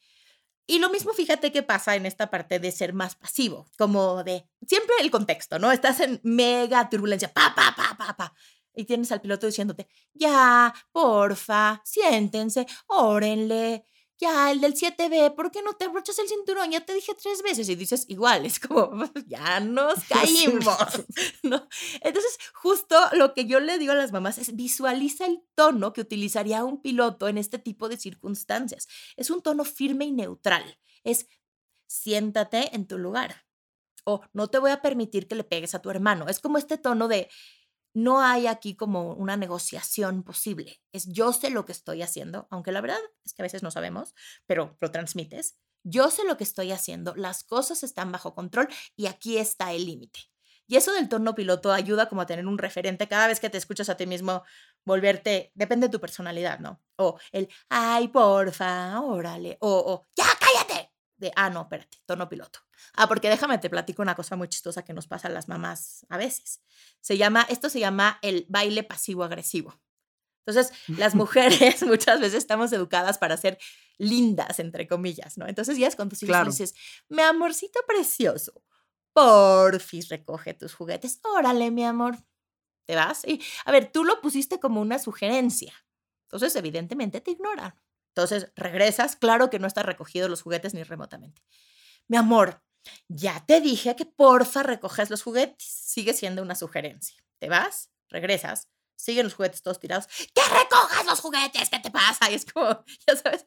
Y lo mismo, fíjate qué pasa en esta parte de ser más pasivo, como de siempre el contexto, ¿no? Estás en mega turbulencia, pa, pa, pa, pa, pa. Y tienes al piloto diciéndote, ya, porfa, siéntense, órenle, ya, el del 7B, ¿por qué no te abrochas el cinturón? Ya te dije tres veces y dices igual, es como, ya nos caímos, ¿no? Entonces, justo lo que yo le digo a las mamás es visualiza el tono que utilizaría un piloto en este tipo de circunstancias. Es un tono firme y neutral, es siéntate en tu lugar o no te voy a permitir que le pegues a tu hermano. Es como este tono de, no hay aquí como una negociación posible. Es yo sé lo que estoy haciendo, aunque la verdad es que a veces no sabemos, pero lo transmites. Yo sé lo que estoy haciendo, las cosas están bajo control y aquí está el límite. Y eso del tono piloto ayuda como a tener un referente cada vez que te escuchas a ti mismo volverte, depende de tu personalidad, ¿no? O el, ay, porfa, órale, o, o ya. De, ah, no, espérate, tono piloto. Ah, porque déjame te platico una cosa muy chistosa que nos pasa a las mamás a veces. Se llama, esto se llama el baile pasivo-agresivo. Entonces, las mujeres muchas veces estamos educadas para ser lindas, entre comillas, ¿no? Entonces, ya es con tus hijos dices, mi amorcito precioso, porfis, recoge tus juguetes. Órale, mi amor, ¿te vas? Y, a ver, tú lo pusiste como una sugerencia. Entonces, evidentemente te ignoran. Entonces, regresas, claro que no está recogido los juguetes ni remotamente. Mi amor, ya te dije que porfa recoges los juguetes. Sigue siendo una sugerencia. Te vas, regresas, siguen los juguetes todos tirados. ¡Que recojas los juguetes! ¿Qué te pasa? Y es como, ya sabes,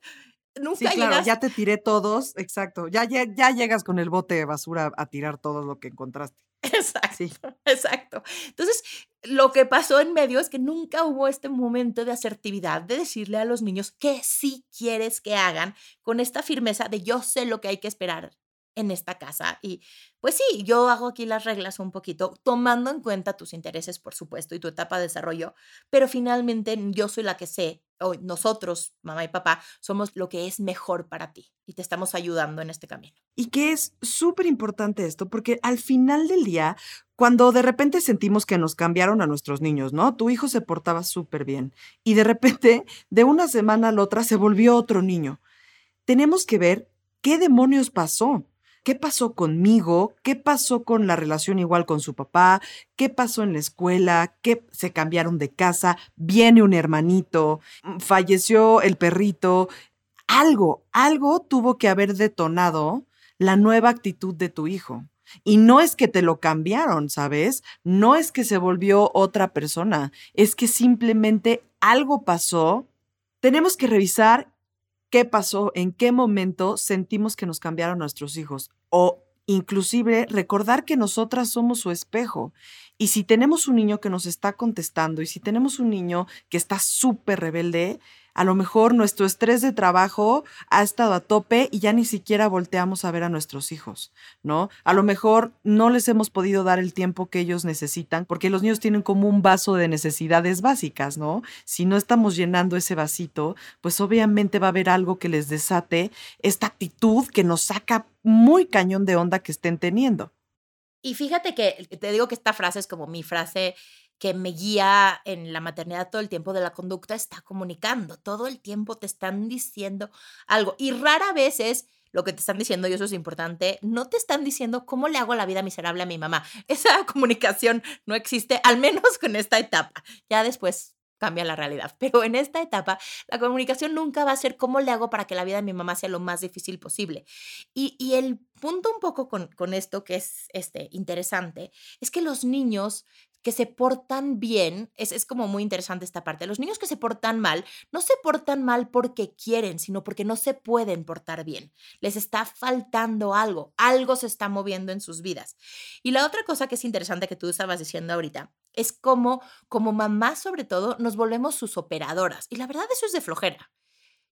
nunca sí, claro, ya te tiré todos, exacto. Ya, ya, ya, llegas con el bote de basura a tirar todo lo que encontraste. Exacto, sí. exacto. Entonces, lo que pasó en medio es que nunca hubo este momento de asertividad, de decirle a los niños que sí quieres que hagan con esta firmeza de yo sé lo que hay que esperar en esta casa. Y pues sí, yo hago aquí las reglas un poquito, tomando en cuenta tus intereses, por supuesto, y tu etapa de desarrollo, pero finalmente yo soy la que sé, o nosotros, mamá y papá, somos lo que es mejor para ti y te estamos ayudando en este camino. Y que es súper importante esto, porque al final del día, cuando de repente sentimos que nos cambiaron a nuestros niños, ¿no? Tu hijo se portaba súper bien y de repente, de una semana a la otra, se volvió otro niño. Tenemos que ver qué demonios pasó ¿Qué pasó conmigo? ¿Qué pasó con la relación igual con su papá? ¿Qué pasó en la escuela? ¿Qué se cambiaron de casa? Viene un hermanito, mm, falleció el perrito. Algo, algo tuvo que haber detonado la nueva actitud de tu hijo. Y no es que te lo cambiaron, ¿sabes? No es que se volvió otra persona, es que simplemente algo pasó. Tenemos que revisar qué pasó, en qué momento sentimos que nos cambiaron nuestros hijos o inclusive recordar que nosotras somos su espejo. Y si tenemos un niño que nos está contestando y si tenemos un niño que está súper rebelde, a lo mejor nuestro estrés de trabajo ha estado a tope y ya ni siquiera volteamos a ver a nuestros hijos, ¿no? A lo mejor no les hemos podido dar el tiempo que ellos necesitan, porque los niños tienen como un vaso de necesidades básicas, ¿no? Si no estamos llenando ese vasito, pues obviamente va a haber algo que les desate esta actitud que nos saca muy cañón de onda que estén teniendo. Y fíjate que te digo que esta frase es como mi frase que me guía en la maternidad todo el tiempo de la conducta está comunicando. Todo el tiempo te están diciendo algo. Y rara vez es lo que te están diciendo, y eso es importante, no te están diciendo cómo le hago la vida miserable a mi mamá. Esa comunicación no existe, al menos con esta etapa. Ya después cambia la realidad. Pero en esta etapa, la comunicación nunca va a ser cómo le hago para que la vida de mi mamá sea lo más difícil posible. Y, y el punto un poco con, con, esto que es este, interesante es que los niños que se portan bien, es, es como muy interesante esta parte, los niños que se portan mal, no se portan mal porque quieren, sino porque no se pueden portar bien. Les está faltando algo, algo se está moviendo en sus vidas. Y la otra cosa que es interesante que tú estabas diciendo ahorita, es como, como mamás sobre todo, nos volvemos sus operadoras. Y la verdad eso es de flojera.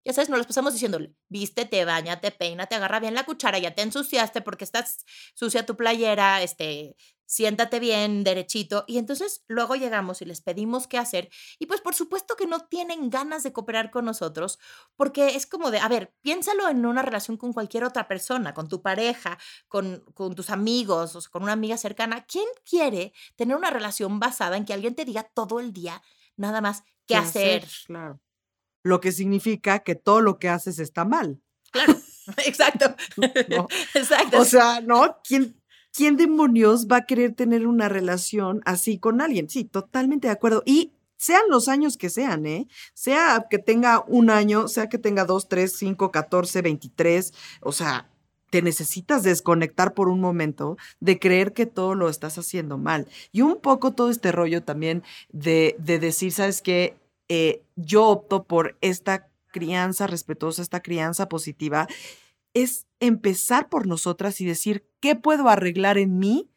Ya sabes, nos las pasamos diciéndole, vístete, bañate, peínate, agarra bien la cuchara, ya te ensuciaste porque estás sucia tu playera, este, siéntate bien, derechito. Y entonces luego llegamos y les pedimos qué hacer. Y pues por supuesto que no tienen ganas de cooperar con nosotros, porque es como de, a ver, piénsalo en una relación con cualquier otra persona, con tu pareja, con, con tus amigos, o con una amiga cercana. ¿Quién quiere tener una relación basada en que alguien te diga todo el día nada más qué, hacer? Claro lo que significa que todo lo que haces está mal. Claro, exacto. Exacto. O sea, ¿no? ¿Quién, ¿Quién demonios va a querer tener una relación así con alguien? Sí, totalmente de acuerdo. Y sean los años que sean, ¿eh? Sea que tenga un año, sea que tenga dos, tres, cinco, catorce, veintitrés, o sea, te necesitas desconectar por un momento de creer que todo lo estás haciendo mal. Y un poco todo este rollo también de, de decir, ¿sabes qué? Eh, yo opto por esta crianza respetuosa, esta crianza positiva, es empezar por nosotras y decir, ¿qué puedo arreglar en mí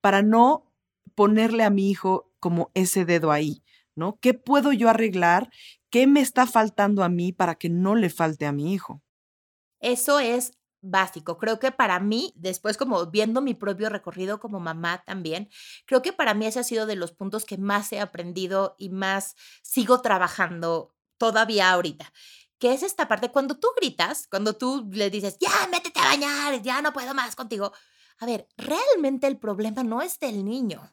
para no ponerle a mi hijo como ese dedo ahí? ¿No? ¿Qué puedo yo arreglar? ¿Qué me está faltando a mí para que no le falte a mi hijo? Eso es básico. Creo que para mí, después como viendo mi propio recorrido como mamá también, creo que para mí ese ha sido de los puntos que más he aprendido y más sigo trabajando todavía ahorita. Que es esta parte, cuando tú gritas, cuando tú le dices, ya, métete a bañar, ya no puedo más contigo. A ver, realmente el problema no es del niño,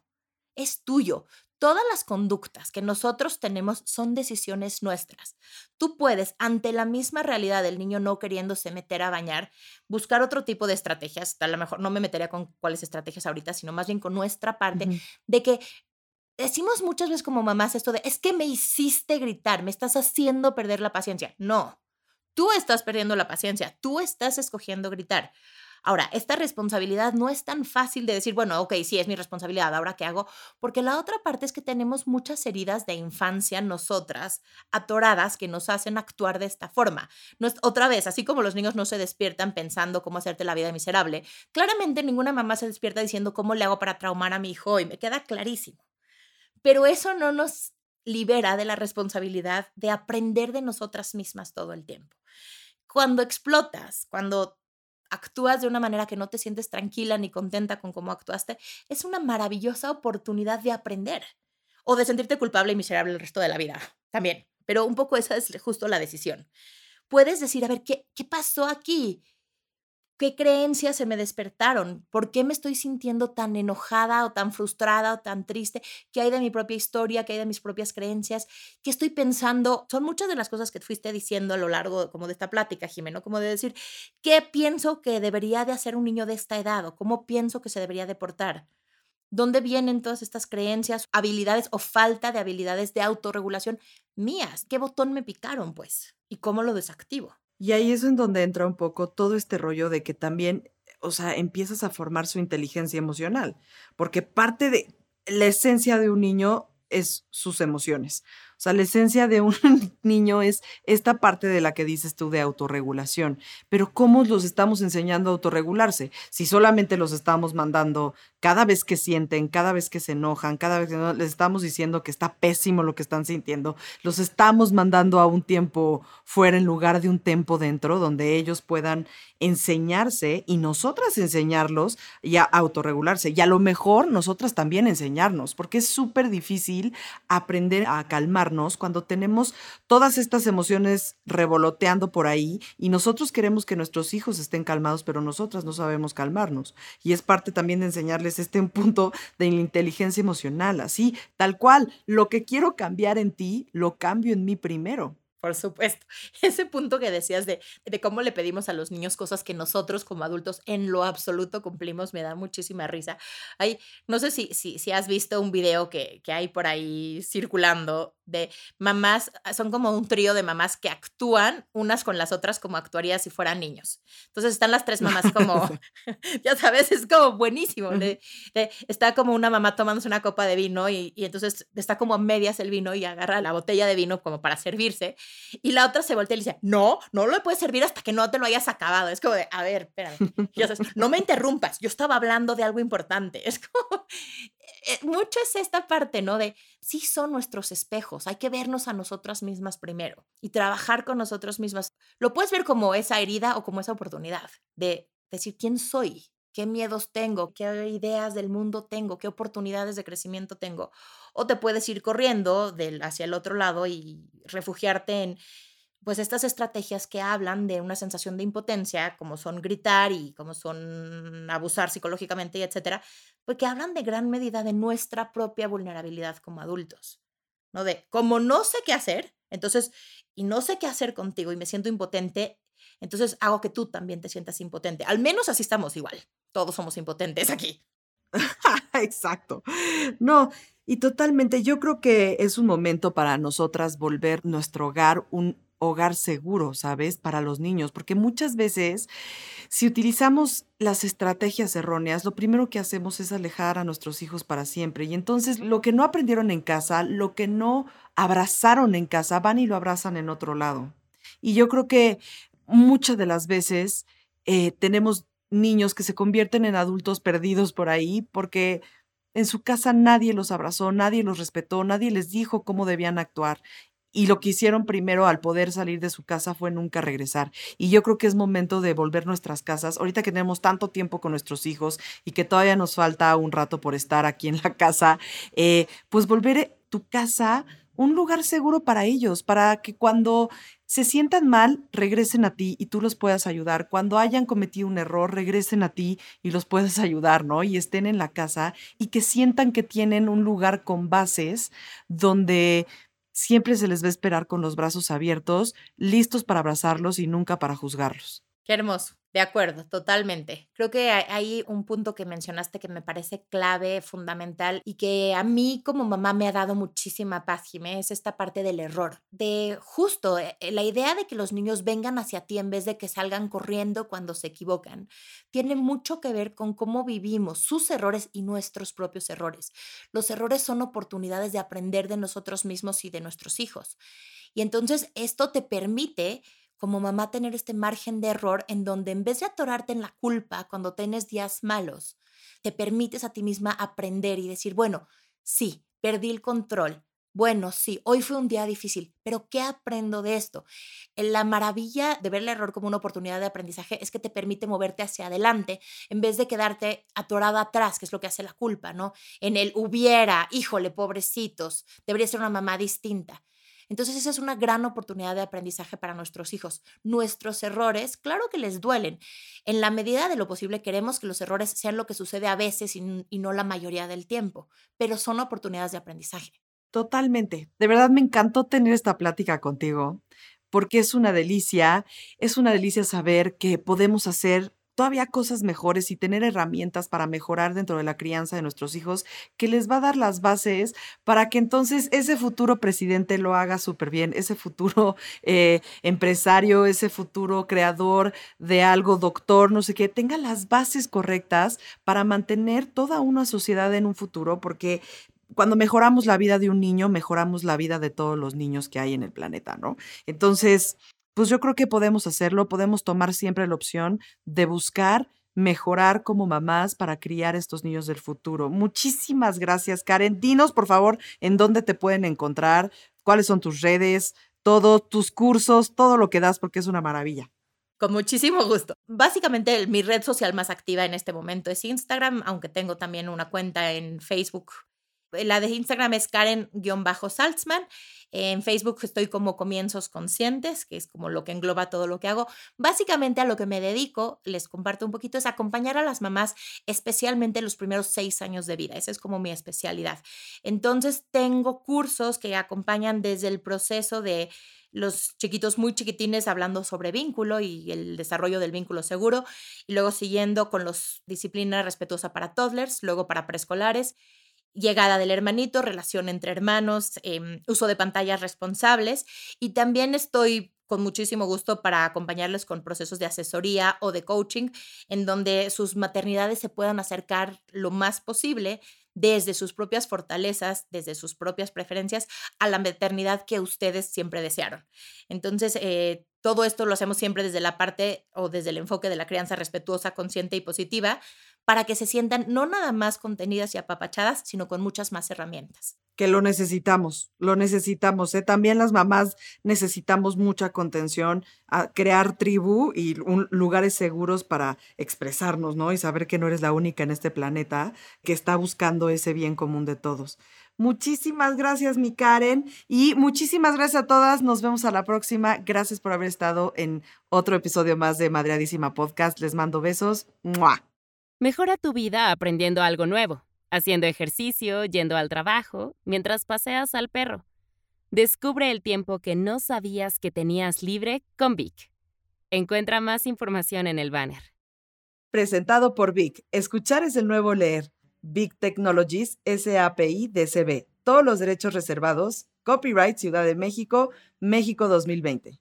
es tuyo. Todas las conductas que nosotros tenemos son decisiones nuestras. Tú puedes, ante la misma realidad del niño no queriéndose meter a bañar, buscar otro tipo de estrategias. A lo mejor no me metería con cuáles estrategias ahorita, sino más bien con nuestra parte de que decimos muchas veces como mamás esto de, es que me hiciste gritar, me estás haciendo perder la paciencia. No, tú estás perdiendo la paciencia, tú estás escogiendo gritar. Ahora, esta responsabilidad no es tan fácil de decir, bueno, ok, sí, es mi responsabilidad, ahora qué hago, porque la otra parte es que tenemos muchas heridas de infancia nosotras, atoradas, que nos hacen actuar de esta forma. Otra vez, así como los niños no se despiertan pensando cómo hacerte la vida miserable, claramente ninguna mamá se despierta diciendo cómo le hago para traumar a mi hijo y me queda clarísimo. Pero eso no nos libera de la responsabilidad de aprender de nosotras mismas todo el tiempo. Cuando explotas, cuando actúas de una manera que no te sientes tranquila ni contenta con cómo actuaste, es una maravillosa oportunidad de aprender o de sentirte culpable y miserable el resto de la vida también. Pero un poco esa es justo la decisión. Puedes decir, a ver, ¿qué, qué pasó aquí? ¿Qué creencias se me despertaron? ¿Por qué me estoy sintiendo tan enojada o tan frustrada o tan triste? ¿Qué hay de mi propia historia? ¿Qué hay de mis propias creencias? ¿Qué estoy pensando? Son muchas de las cosas que fuiste diciendo a lo largo como de esta plática, Jimeno, como de decir, ¿qué pienso que debería de hacer un niño de esta edad o cómo pienso que se debería de portar? ¿Dónde vienen todas estas creencias, habilidades o falta de habilidades de autorregulación mías? ¿Qué botón me picaron, pues? ¿Y cómo lo desactivo? Y ahí es en donde entra un poco todo este rollo de que también, o sea, empiezas a formar su inteligencia emocional, porque parte de la esencia de un niño es sus emociones. O sea, la esencia de un niño es esta parte de la que dices tú de autorregulación. Pero ¿cómo los estamos enseñando a autorregularse? Si solamente los estamos mandando cada vez que sienten, cada vez que se enojan, cada vez que les estamos diciendo que está pésimo lo que están sintiendo, los estamos mandando a un tiempo fuera en lugar de un tiempo dentro, donde ellos puedan enseñarse y nosotras enseñarlos y a autorregularse. Y a lo mejor nosotras también enseñarnos, porque es súper difícil aprender a calmarnos cuando tenemos todas estas emociones revoloteando por ahí y nosotros queremos que nuestros hijos estén calmados, pero nosotras no sabemos calmarnos. Y es parte también de enseñarles este un punto de inteligencia emocional, así, tal cual. Lo que quiero cambiar en ti, lo cambio en mí primero. Por supuesto. Ese punto que decías de, de, cómo le pedimos a los niños cosas que nosotros como adultos en lo absoluto cumplimos me da muchísima risa. Hay, no sé si, si, si has visto un video que, que hay por ahí circulando de mamás, ah, son como un trío de mamás que actúan unas con las otras como actuaría si fueran niños. Entonces están las tres mamás como, ya sabes, es como buenísimo. está como una mamá tomándose una copa de vino y, y, entonces está como a medias el vino y agarra la botella de vino como para servirse y la otra se voltea y le dice, no, no lo puedes servir hasta que no te lo hayas acabado. Es como de, a ver, espérame, ya sabes, no me interrumpas, yo estaba hablando de algo importante. Es como, mucho es esta parte, ¿no? De, sí son nuestros espejos, hay que vernos a nosotras mismas primero y trabajar con nosotros mismas. Lo puedes ver como esa herida o como esa oportunidad de decir quién soy, qué miedos tengo, qué ideas del mundo tengo, qué oportunidades de crecimiento tengo. O te puedes ir corriendo del, hacia el otro lado y refugiarte en pues estas estrategias que hablan de una sensación de impotencia, como son gritar y como son abusar psicológicamente y etcétera, pues que hablan de gran medida de nuestra propia vulnerabilidad como adultos, ¿no? De como no sé qué hacer, entonces, y no sé qué hacer contigo y me siento impotente, entonces hago que tú también te sientas impotente. Al menos así estamos igual. Todos somos impotentes aquí. Exacto. No, y totalmente, yo creo que es un momento para nosotras volver nuestro hogar un hogar seguro, ¿sabes? Para los niños, porque muchas veces si utilizamos las estrategias erróneas, lo primero que hacemos es alejar a nuestros hijos para siempre. Y entonces lo que no aprendieron en casa, lo que no abrazaron en casa, van y lo abrazan en otro lado. Y yo creo que muchas de las veces eh, tenemos niños que se convierten en adultos perdidos por ahí porque en su casa nadie los abrazó, nadie los respetó, nadie les dijo cómo debían actuar y lo que hicieron primero al poder salir de su casa fue nunca regresar. Y yo creo que es momento de volver nuestras casas. Ahorita que tenemos tanto tiempo con nuestros hijos y que todavía nos falta un rato por estar aquí en la casa, eh, pues volver tu casa un lugar seguro para ellos, para que cuando se sientan mal, regresen a ti y tú los puedas ayudar. Cuando hayan cometido un error, regresen a ti y los puedas ayudar, ¿no? Y estén en la casa y que sientan que tienen un lugar con bases donde siempre se les va a esperar con los brazos abiertos, listos para abrazarlos y nunca para juzgarlos. Qué hermoso. De acuerdo, totalmente. Creo que hay un punto que mencionaste que me parece clave, fundamental y que a mí como mamá me ha dado muchísima paz, Jimé, es esta parte del error, de justo eh, la idea de que los niños vengan hacia ti en vez de que salgan corriendo cuando se equivocan. Tiene mucho que ver con cómo vivimos sus errores y nuestros propios errores. Los errores son oportunidades de aprender de nosotros mismos y de nuestros hijos. Y entonces esto te permite como mamá tener este margen de error en donde en vez de atorarte en la culpa cuando tienes días malos, te permites a ti misma aprender y decir, bueno, sí, perdí el control. Bueno, sí, hoy fue un día difícil, pero ¿qué aprendo de esto? La maravilla de ver el error como una oportunidad de aprendizaje es que te permite moverte hacia adelante en vez de quedarte atorada atrás, que es lo que hace la culpa, ¿no? En el hubiera, híjole, pobrecitos, debería ser una mamá distinta. Entonces esa es una gran oportunidad de aprendizaje para nuestros hijos. Nuestros errores, claro que les duelen. En la medida de lo posible queremos que los errores sean lo que sucede a veces y, no la mayoría del tiempo, pero son oportunidades de aprendizaje. Totalmente. De verdad me encantó tener esta plática contigo porque es una delicia, es una delicia saber que podemos hacer todavía cosas mejores y tener herramientas para mejorar dentro de la crianza de nuestros hijos, que les va a dar las bases para que entonces ese futuro presidente lo haga súper bien, ese futuro eh, empresario, ese futuro creador de algo, doctor, no sé qué, tenga las bases correctas para mantener toda una sociedad en un futuro, porque cuando mejoramos la vida de un niño, mejoramos la vida de todos los niños que hay en el planeta, ¿no? Entonces, pues yo creo que podemos hacerlo, podemos tomar siempre la opción de buscar mejorar como mamás para criar estos niños del futuro. Muchísimas gracias, Karen. Dinos, por favor, en dónde te pueden encontrar, cuáles son tus redes, todos tus cursos, todo lo que das, porque es una maravilla. Con muchísimo gusto. Básicamente, mi red social más activa en este momento es Instagram, aunque tengo también una cuenta en Facebook la de Instagram es Karen-Salzman. En Facebook estoy como Comienzos Conscientes, que es como lo que engloba todo lo que hago. Básicamente a lo que me dedico, les comparto un poquito, es acompañar a las mamás, especialmente los primeros seis años de vida. Esa es como mi especialidad. Entonces tengo cursos que acompañan desde el proceso de los chiquitos muy chiquitines hablando sobre vínculo y el desarrollo del vínculo seguro, y luego siguiendo con los disciplinas respetuosa para toddlers, luego para preescolares llegada del hermanito, relación entre hermanos, em, uso de pantallas responsables y también estoy con muchísimo gusto para acompañarles con procesos de asesoría o de coaching en donde sus maternidades se puedan acercar lo más posible desde sus propias fortalezas, desde sus propias preferencias, a la maternidad que ustedes siempre desearon. Entonces, eh, todo esto lo hacemos siempre desde la parte o desde el enfoque de la crianza respetuosa, consciente y positiva, para que se sientan no nada más contenidas y apapachadas, sino con muchas más herramientas. Que lo necesitamos, lo necesitamos. ¿eh? También las mamás necesitamos mucha contención, a crear tribu y lugares seguros para expresarnos, ¿no? Y saber que no eres la única en este planeta que está buscando ese bien común de todos. Muchísimas gracias, mi Karen. Y muchísimas gracias a todas. Nos vemos a la próxima. Gracias por haber estado en otro episodio más de Madreadísima Podcast. Les mando besos. ¡Mua! Mejora tu vida aprendiendo algo nuevo, haciendo ejercicio, yendo al trabajo, mientras paseas al perro. Descubre el tiempo que no sabías que tenías libre con Vic. Encuentra más información en el banner. Presentado por Vic. Escuchar es el nuevo leer. Big Technologies SAPI DCB. Todos los derechos reservados. Copyright Ciudad de México, México 2020.